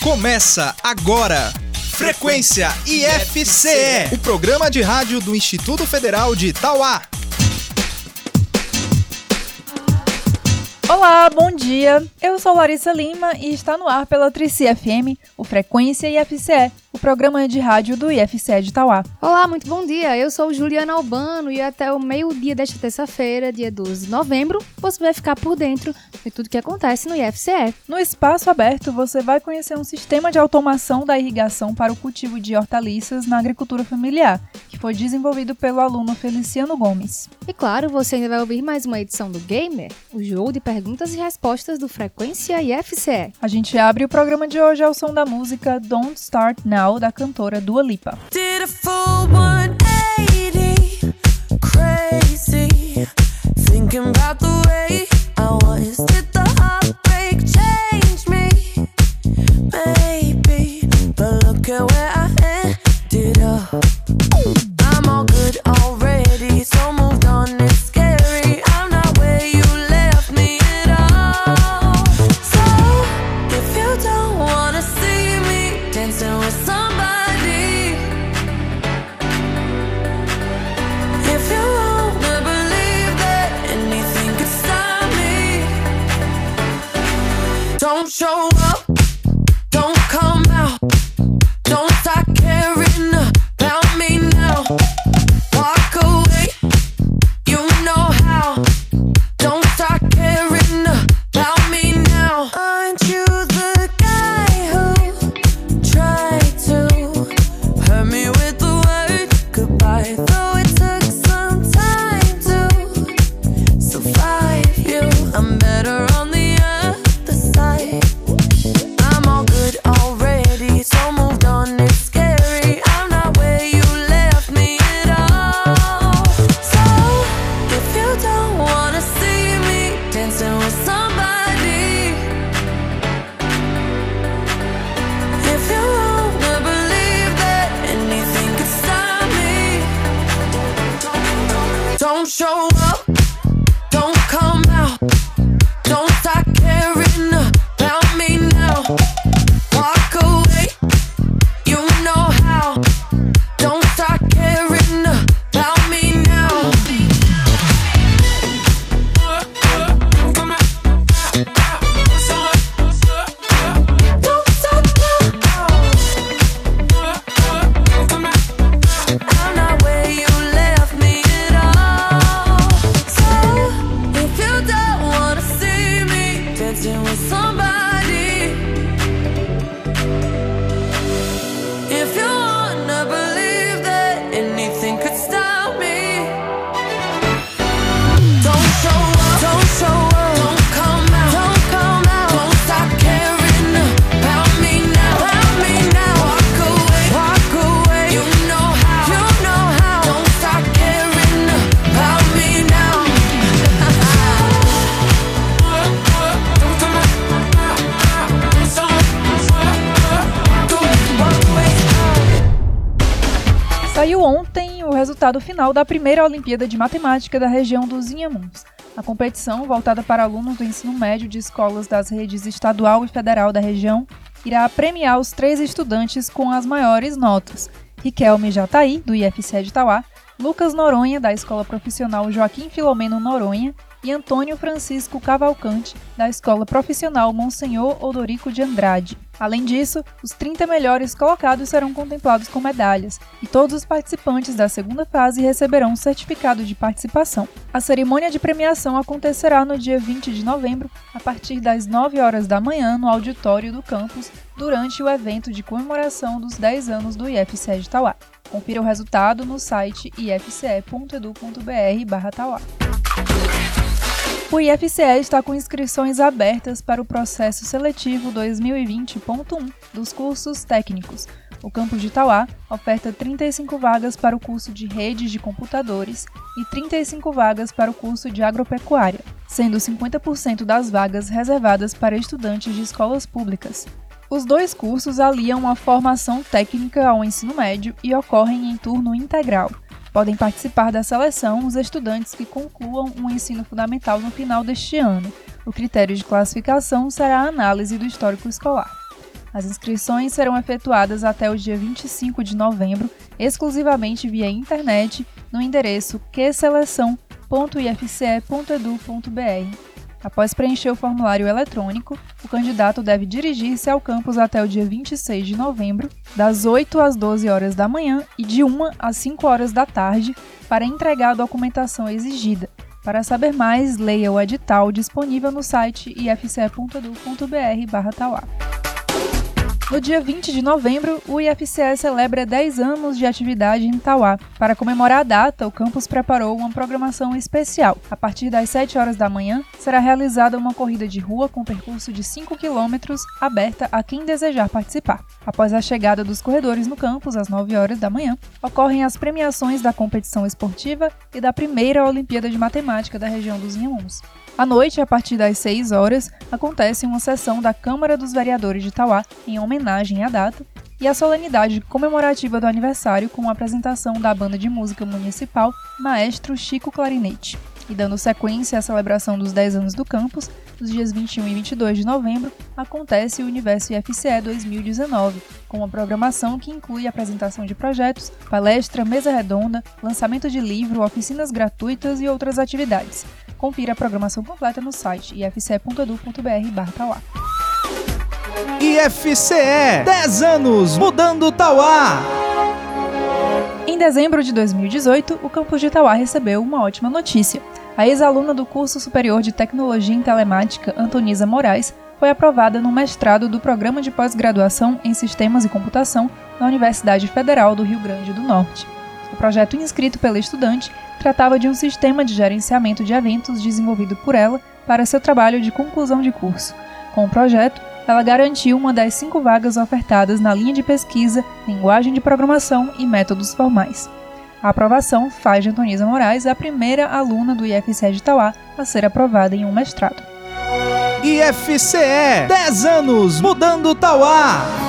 Começa agora. Frequência IFCE, o programa de rádio do Instituto Federal de Itauá. Olá, bom dia. Eu sou Larissa Lima e está no ar pela Trici FM, o Frequência IFCE, o programa de rádio do IFCE de Itauá. Olá, muito bom dia. Eu sou Juliana Albano e até o meio-dia desta terça-feira, dia 12 de novembro, você vai ficar por dentro de tudo que acontece no IFCE. No espaço aberto, você vai conhecer um sistema de automação da irrigação para o cultivo de hortaliças na agricultura familiar, que foi desenvolvido pelo aluno Feliciano Gomes. E claro, você ainda vai ouvir mais uma edição do Gamer, o jogo de perguntas e respostas do Frequência IFCE. A gente abre o programa de hoje ao som da música Don't Start Now da cantora Dua Lipa. Ontem o resultado final da primeira Olimpíada de Matemática da região dos Inhamuns. A competição, voltada para alunos do ensino médio de escolas das redes estadual e federal da região, irá premiar os três estudantes com as maiores notas. Riquelme Jataí, do IFCE de Tauá, Lucas Noronha, da Escola Profissional Joaquim Filomeno Noronha, e Antônio Francisco Cavalcante, da Escola Profissional Monsenhor Odorico de Andrade. Além disso, os 30 melhores colocados serão contemplados com medalhas, e todos os participantes da segunda fase receberão um certificado de participação. A cerimônia de premiação acontecerá no dia 20 de novembro, a partir das 9 horas da manhã, no auditório do campus, durante o evento de comemoração dos 10 anos do IFCE de Tauá. Confira o resultado no site ifce.edu.br/tauá. O IFCE está com inscrições abertas para o processo seletivo 2020.1 dos cursos técnicos. O campus de Itauá oferta 35 vagas para o curso de redes de computadores e 35 vagas para o curso de agropecuária, sendo 50% das vagas reservadas para estudantes de escolas públicas. Os dois cursos aliam a formação técnica ao ensino médio e ocorrem em turno integral. Podem participar da seleção os estudantes que concluam o ensino fundamental no final deste ano. O critério de classificação será a análise do histórico escolar. As inscrições serão efetuadas até o dia 25 de novembro, exclusivamente via internet, no endereço qseleção.ifce.edu.br. Após preencher o formulário eletrônico, o candidato deve dirigir-se ao campus até o dia 26 de novembro, das 8 às 12 horas da manhã e de 1 às 5 horas da tarde, para entregar a documentação exigida. Para saber mais, leia o edital disponível no site ifce.edu.br/tauá. No dia 20 de novembro, o IFCE celebra 10 anos de atividade em Tauá. Para comemorar a data, o campus preparou uma programação especial. A partir das 7 horas da manhã, será realizada uma corrida de rua com percurso de 5 quilômetros, aberta a quem desejar participar. Após a chegada dos corredores no campus, às 9 horas da manhã, ocorrem as premiações da competição esportiva e da primeira Olimpíada de Matemática da região dos Inhamuns. À noite, a partir das 6 horas, acontece uma sessão da Câmara dos Vereadores de Tauá em homenagem à data e a solenidade comemorativa do aniversário com a apresentação da banda de música municipal Maestro Chico Clarinete. E dando sequência à celebração dos 10 anos do campus, nos dias 21 e 22 de novembro, acontece o Universo IFCE 2019, com uma programação que inclui apresentação de projetos, palestra, mesa redonda, lançamento de livro, oficinas gratuitas e outras atividades. Confira a programação completa no site ifce.edu.br/tauá. IFCE 10 anos mudando Tauá. Em dezembro de 2018, o campus de Tauá recebeu uma ótima notícia. A ex-aluna do curso superior de Tecnologia em Telemática, Antonisa Moraes, foi aprovada no mestrado do Programa de Pós-Graduação em Sistemas e Computação na Universidade Federal do Rio Grande do Norte. O projeto inscrito pela estudante tratava de um sistema de gerenciamento de eventos desenvolvido por ela para seu trabalho de conclusão de curso. Com o projeto, ela garantiu uma das cinco vagas ofertadas na linha de pesquisa, linguagem de programação e métodos formais. A aprovação faz de Antonisa Moraes a primeira aluna do IFCE de Tauá a ser aprovada em um mestrado. IFCE 10 anos mudando Tauá.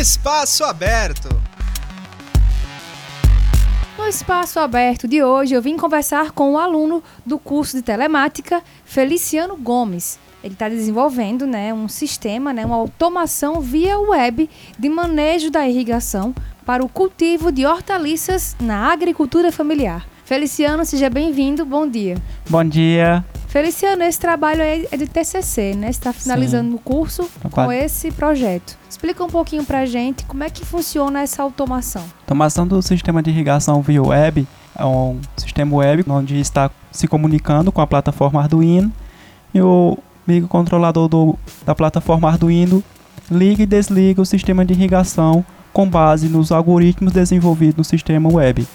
Espaço aberto. No espaço aberto de hoje, eu vim conversar com o aluno do curso de telemática, Feliciano Gomes. Ele está desenvolvendo né, um sistema, né, uma automação via web de manejo da irrigação para o cultivo de hortaliças na agricultura familiar. Feliciano, seja bem-vindo, bom dia. Bom dia. Feliciano, esse trabalho é de TCC, né? Está finalizando o curso com esse projeto. Explica um pouquinho pra gente como é que funciona essa automação. Automação do sistema de irrigação via web é um sistema web onde está se comunicando com a plataforma Arduino e o microcontrolador do, da plataforma Arduino liga e desliga o sistema de irrigação com base nos algoritmos desenvolvidos no sistema web.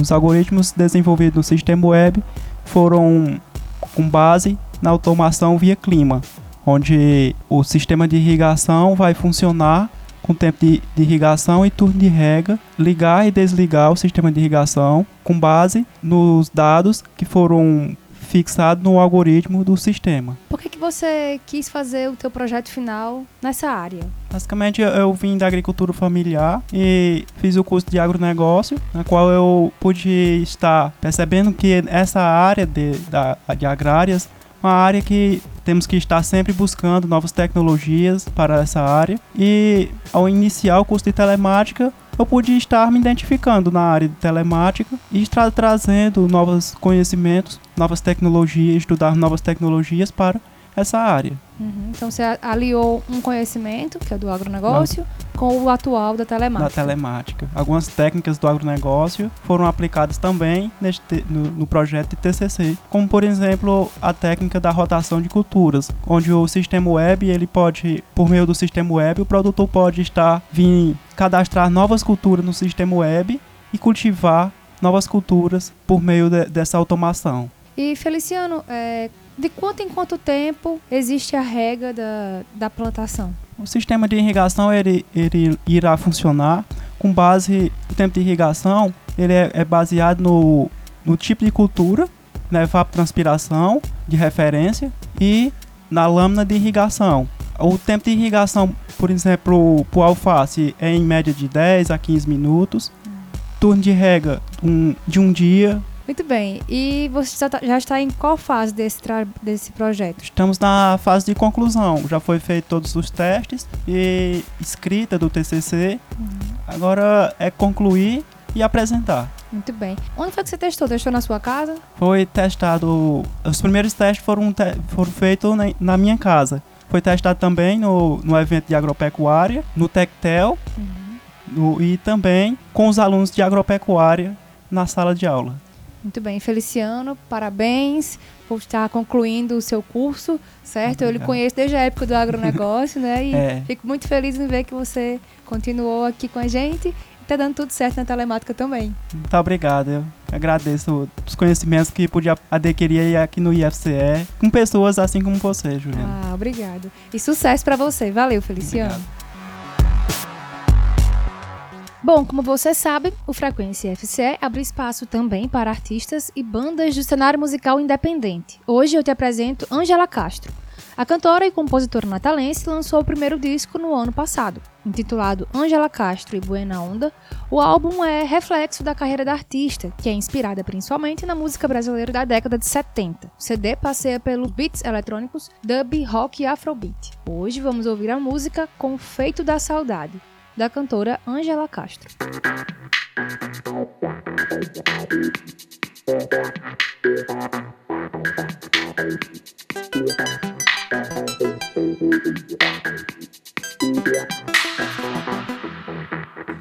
Os algoritmos desenvolvidos no sistema web foram com base na automação via clima, onde o sistema de irrigação vai funcionar com tempo de, de irrigação e turno de rega, ligar e desligar o sistema de irrigação com base nos dados que foram fixados no algoritmo do sistema. Por que, que você quis fazer o teu projeto final nessa área? Basicamente, eu- vim da agricultura familiar e fiz o curso de agronegócio, na qual eu pude estar percebendo que essa área de, da, de agrárias é uma área que temos que estar sempre buscando novas tecnologias para essa área. E ao iniciar o curso de telemática, eu pude estar me identificando na área de telemática e estar trazendo novos conhecimentos, novas tecnologias, estudar novas tecnologias para essa área. Uhum, Então você aliou um conhecimento, que é do agronegócio, com o atual da telemática. telemática. Algumas técnicas do agronegócio foram aplicadas também neste, te- no, no projeto de TCC, como por exemplo a técnica da rotação de culturas, onde o sistema web ele pode, por meio do sistema web, o produtor pode estar vir cadastrar novas culturas no sistema web e cultivar novas culturas por meio de- dessa automação. E Feliciano, é, de quanto em quanto tempo existe a rega da, da plantação? O sistema de irrigação ele, ele irá funcionar com base o tempo de irrigação ele é, é baseado no, no tipo de cultura, na evapotranspiração de referência e na lâmina de irrigação. O tempo de irrigação, por exemplo, para o alface é em média de 10 a 15 minutos. Turno de rega um, de um dia Muito bem. E você já tá- já está em qual fase desse, desse projeto? Estamos na fase de conclusão. Já foi feito todos os testes e escrita do TCC. Agora é concluir e apresentar. Muito bem. Onde foi que você testou? Testou na sua casa? Foi testado. Os primeiros testes foram, te- foram feitos na, na minha casa. Foi testado também no, no evento de agropecuária, no Tectel no- e também com os alunos de agropecuária na sala de aula. Muito bem. Feliciano, parabéns por estar concluindo o seu curso, certo? Eu lhe conheço desde a época do agronegócio, né? E É. fico muito feliz em ver que você continuou aqui com a gente e está dando tudo certo na telemática também. Muito obrigado. Eu agradeço os conhecimentos que pude adquirir aqui no IFCE com pessoas assim como você, Juliana. Ah, obrigado. E sucesso para você. Valeu, Feliciano. Obrigado. Bom, como você sabe, o Frequência FCE abre espaço também para artistas e bandas do cenário musical independente. Hoje eu te apresento Angela Castro. A cantora e compositora natalense lançou o primeiro disco no ano passado. Intitulado Angela Castro e Buena Onda, o álbum é reflexo da carreira da artista, que é inspirada principalmente na música brasileira da década de 70. O CD passeia pelos beats eletrônicos, dub, rock e afrobeat. Hoje vamos ouvir a música Confeito da Saudade, da cantora Angela Castro.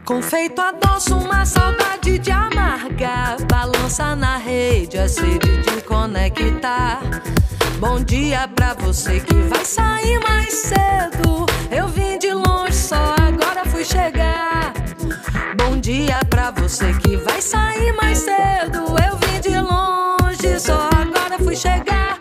Confeito adoço, uma saudade de amargar. Balança na rede, a sede de conectar. Bom dia pra você que vai sair mais cedo. Eu vim de longe, só chegar. Bom dia pra você que vai sair mais cedo. Eu vim de longe, só agora fui chegar.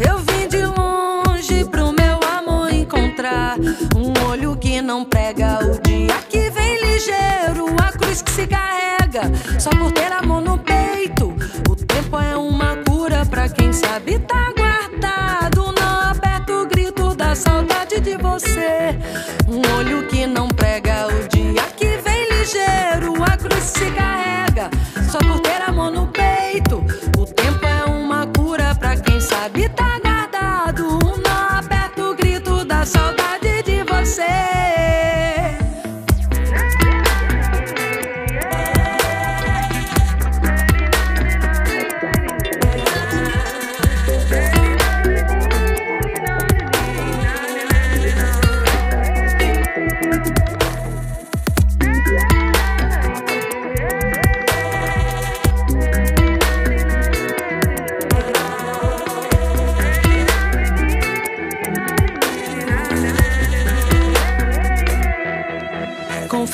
Eu vim de longe pro meu amor encontrar um olho que não prega o dia que vem ligeiro, a cruz que se carrega só por ter amor no peito. O tempo é uma cura pra quem sabe tá guardado. Não aperta o grito da saudade de você. Se carrega. Só por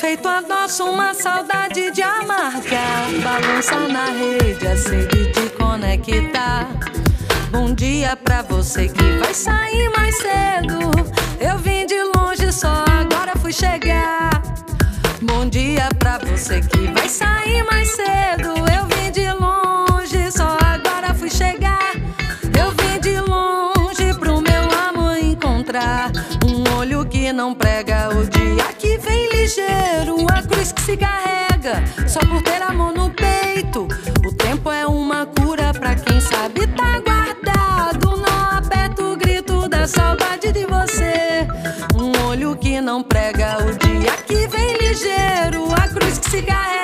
Confeito adoço, uma saudade de amargar. Balança na rede, a sede de conectar. Bom dia pra você que vai sair mais cedo. Eu vim de longe, só agora fui chegar. Bom dia pra você que vai sair mais cedo. Eu vim de longe, só agora fui chegar. Eu vim de longe pro meu amor encontrar um olho que não ligeiro, a cruz que se carrega só por ter amor no peito. O tempo é uma cura pra quem sabe tá guardado. Não aperta o grito da saudade de você. Um olho que não prega o dia que vem ligeiro, a cruz que se carrega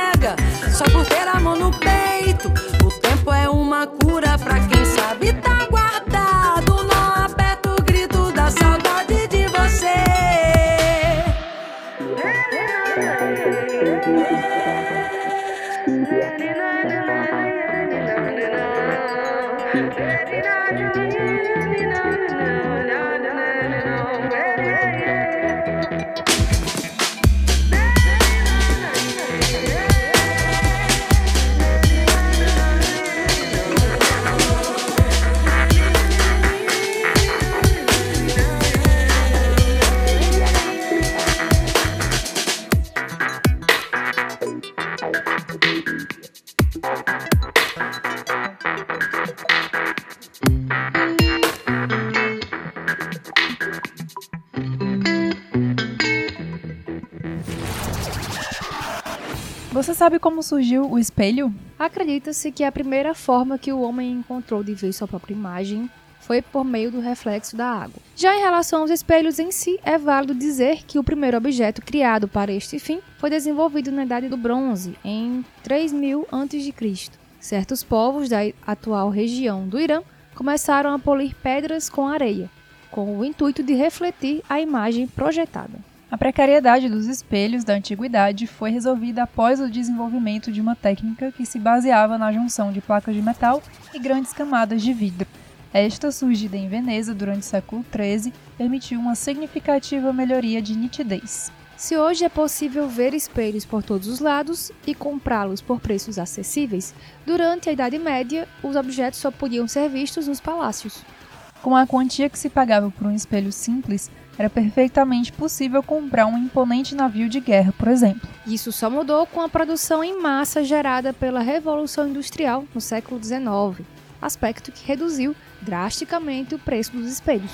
Você sabe como surgiu o espelho? Acredita-se que a primeira forma que o homem encontrou de ver sua própria imagem foi por meio do reflexo da água. Já em relação aos espelhos em si, é válido dizer que o primeiro objeto criado para este fim foi desenvolvido na Idade do Bronze, em 3000 a.C. Certos povos da atual região do Irã começaram a polir pedras com areia, com o intuito de refletir a imagem projetada. A precariedade dos espelhos da antiguidade foi resolvida após o desenvolvimento de uma técnica que se baseava na junção de placas de metal e grandes camadas de vidro. Esta, surgida em Veneza durante o século XIII, permitiu uma significativa melhoria de nitidez. Se hoje é possível ver espelhos por todos os lados e comprá-los por preços acessíveis, durante a Idade Média os objetos só podiam ser vistos nos palácios. Com a quantia que se pagava por um espelho simples, era perfeitamente possível comprar um imponente navio de guerra, por exemplo. Isso só mudou com a produção em massa gerada pela Revolução Industrial no século XIX, aspecto que reduziu drasticamente o preço dos espelhos.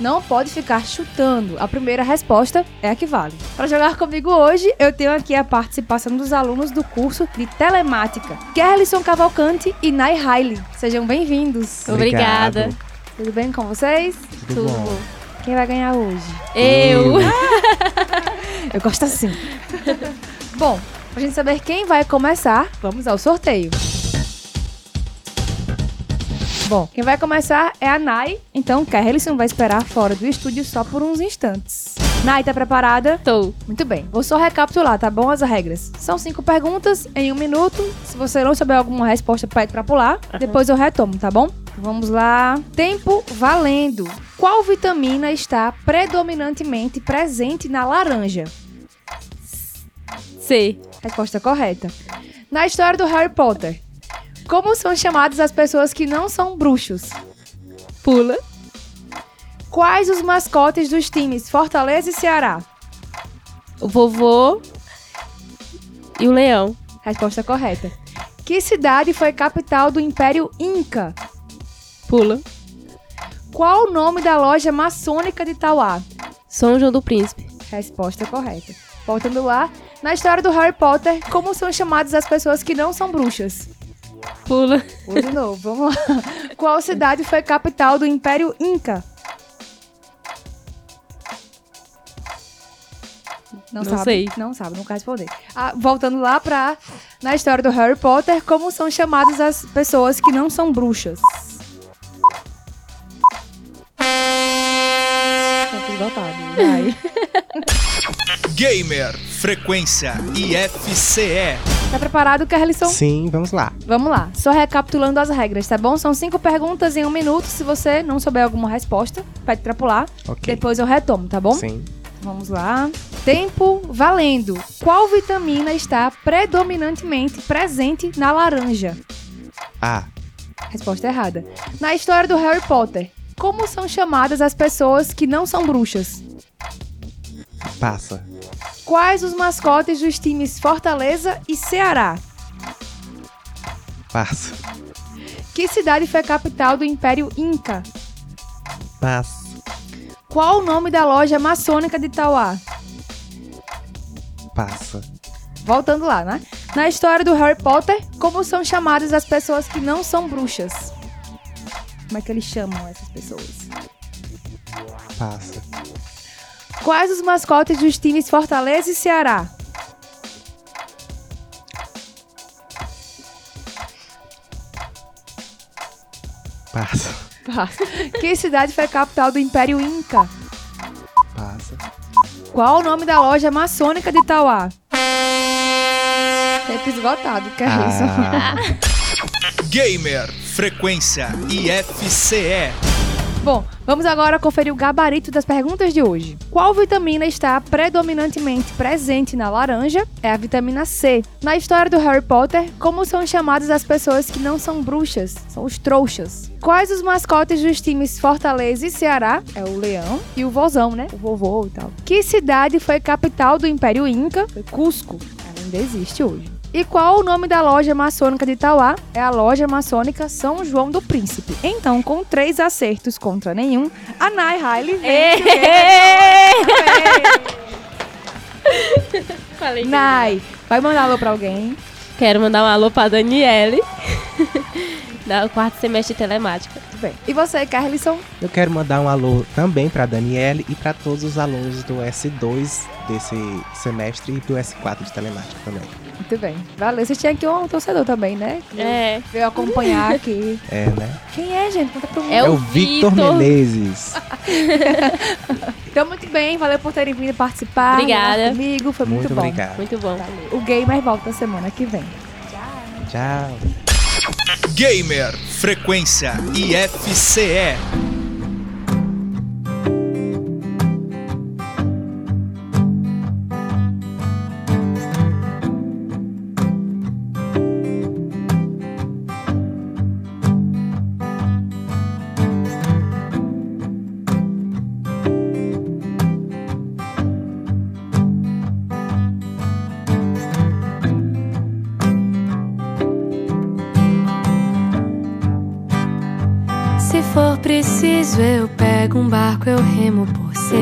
não pode ficar chutando. A primeira resposta é a que vale. Para jogar comigo hoje, eu tenho aqui a participação dos alunos do curso de Telemática, Kerlison Cavalcante e Nai Riley. Sejam bem-vindos. Obrigada. Tudo bem com vocês? Tudo bom. Quem vai ganhar hoje? Eu. Eu gosto assim. bom, pra gente saber quem vai começar, vamos ao sorteio. Bom, quem vai começar é a Nai, então Kerlison vai esperar fora do estúdio só por uns instantes. Nai, tá preparada? Tô. Muito bem, vou só recapitular, tá bom? As regras. São cinco perguntas em um minuto. Se você não souber alguma resposta, pede pra pular. Depois eu retomo, tá bom? Vamos lá. Tempo valendo. Qual vitamina está predominantemente presente na laranja? C. Resposta correta. Na história do Harry Potter, como são chamadas as pessoas que não são bruxos? Pula. Quais os mascotes dos times Fortaleza e Ceará? O vovô e o leão. Resposta correta. Que cidade foi capital do Império Inca? Pula. Qual o nome da loja maçônica de Tauá? São João do Príncipe. Resposta correta. Voltando lá, na história do Harry Potter, como são chamadas as pessoas que não são bruxas? Pula. Vou de novo, vamos lá. Qual cidade foi capital do Império Inca? Não sabe? sei. Não sabe, não quer responder. Ah, voltando lá pra. Na história do Harry Potter, como são chamadas as pessoas que não são bruxas? Tá esgotado. Vai. Gamer Frequência IFCE. Tá preparado, Carlisson? Sim, vamos lá. Vamos lá, só recapitulando as regras, tá bom? São cinco perguntas em um minuto. Se você não souber alguma resposta, pede pra pular. Ok. Depois eu retomo, tá bom? Sim. Vamos lá. Tempo valendo. Qual vitamina está predominantemente presente na laranja? A. Resposta errada. Na história do Harry Potter, como são chamadas as pessoas que não são bruxas? Passa. Quais os mascotes dos times Fortaleza e Ceará? Passa. Que cidade foi a capital do Império Inca? Passa. Qual o nome da loja maçônica de Tauá? Passa. Voltando lá, né? Na história do Harry Potter, como são chamadas as pessoas que não são bruxas? Como é que eles chamam essas pessoas? Passa. Quais os mascotes dos times Fortaleza e Ceará? Passa. Passa. Que cidade foi a capital do Império Inca? Passa. Qual o nome da loja maçônica de Tauá? Tempo esgotado, que é isso? Ah, Gamer Frequência IFCE. Bom, vamos agora conferir o gabarito das perguntas de hoje. Qual vitamina está predominantemente presente na laranja? É a vitamina C. Na história do Harry Potter, como são chamadas as pessoas que não são bruxas? São os trouxas. Quais os mascotes dos times Fortaleza e Ceará? É o leão e o vozão, né? O vovô e tal. Que cidade foi capital do Império Inca? Foi Cusco. Ainda existe hoje. E qual o nome da loja maçônica de Itauá? É a loja maçônica São João do Príncipe. Então, com três acertos contra nenhum, a Nai Riley vence. Falei que Nai, vai mandar alô pra alguém. Quero mandar um alô pra Daniele, da quarto semestre de telemática. Tudo bem. E você, Carlison? Eu quero mandar um alô também pra Daniele e pra todos os alunos do S2 desse semestre e do S4 de telemática também. Muito bem. Valeu. Você tinha aqui um torcedor também, né? Que É. Veio acompanhar aqui. É, né? Quem é, gente? Conta pra mim. É o Victor. Menezes. Então, muito bem. Valeu por terem vindo participar. Obrigada. Comigo. Foi muito, Muito bom. obrigado. Muito bom. Valeu. O Gamer volta semana que vem. Tchau. Gamer Frequência IFCE.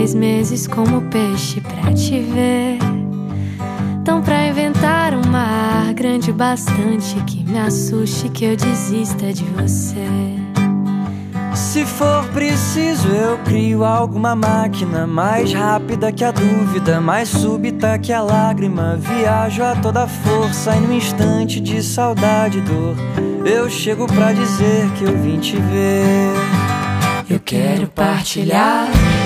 Seis meses como peixe pra te ver. Então, pra inventar um mar grande o bastante que me assuste, que eu desista de você. Se for preciso, eu crio alguma máquina mais rápida que a dúvida, mais súbita que a lágrima. Viajo a toda força e no instante de saudade e dor, eu chego pra dizer que eu vim te ver. Eu quero partilhar,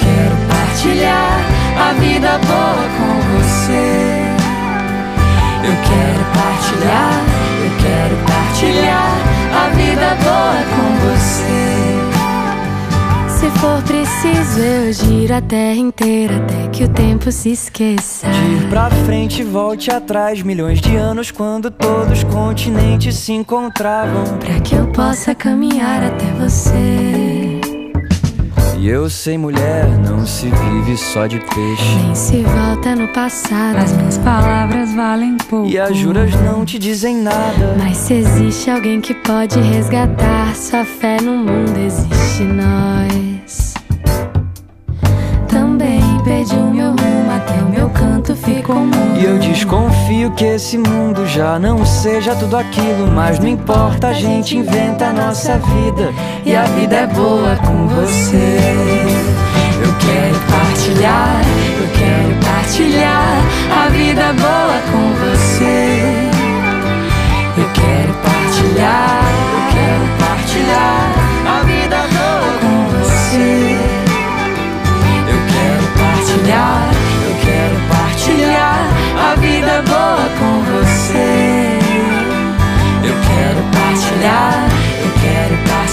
quero partilhar a vida boa com você. Eu quero partilhar, eu quero partilhar a vida boa com você. Se for preciso, eu giro a terra inteira até que o tempo se esqueça. De ir pra frente e volte atrás, milhões de anos quando todos os continentes se encontravam. Pra que eu possa caminhar até você. E eu sei, mulher, não se vive só de peixe. Nem se volta no passado. As minhas palavras valem pouco. E as juras não te dizem nada. Mas se existe alguém que pode resgatar sua fé no mundo, existe nós. Também perdi o meu E eu desconfio que esse mundo já não seja tudo aquilo. Mas não importa, a gente inventa a nossa vida. E a vida é boa com você. Eu quero partilhar, eu quero partilhar a vida boa com você. Eu quero partilhar,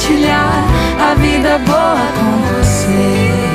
compartilhar a vida boa com você.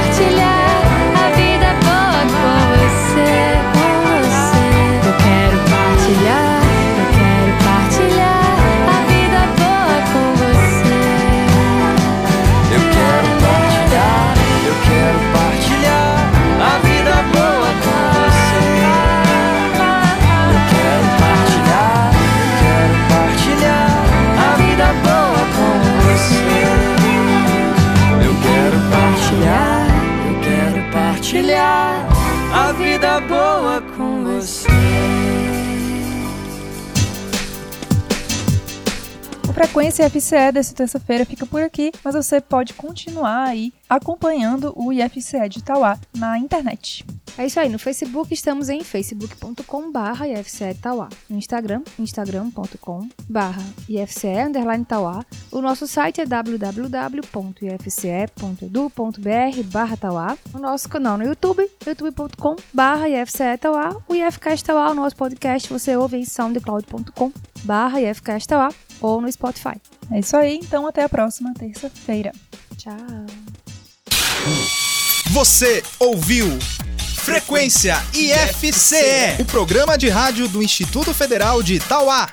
a vida boa com você. O Frequência FCE dessa terça-feira fica por aqui, mas você pode continuar aí acompanhando o IFCE de Itauá na internet. É isso aí, no Facebook estamos em facebook.com.br IFCE Tauá. No Instagram, instagram.com.br IFCE underline Tauá. O nosso site é www.ifce.edu.br barra Tauá. O nosso canal no YouTube, youtube.com.br IFCE Tauá. O IFCast Tauá, o nosso podcast, você ouve em soundcloud.com.br IFCast Tauá ou no Spotify. É isso aí, então até a próxima terça-feira. Tchau! Você ouviu Frequência IFCE, o programa de rádio do Instituto Federal de Itauá.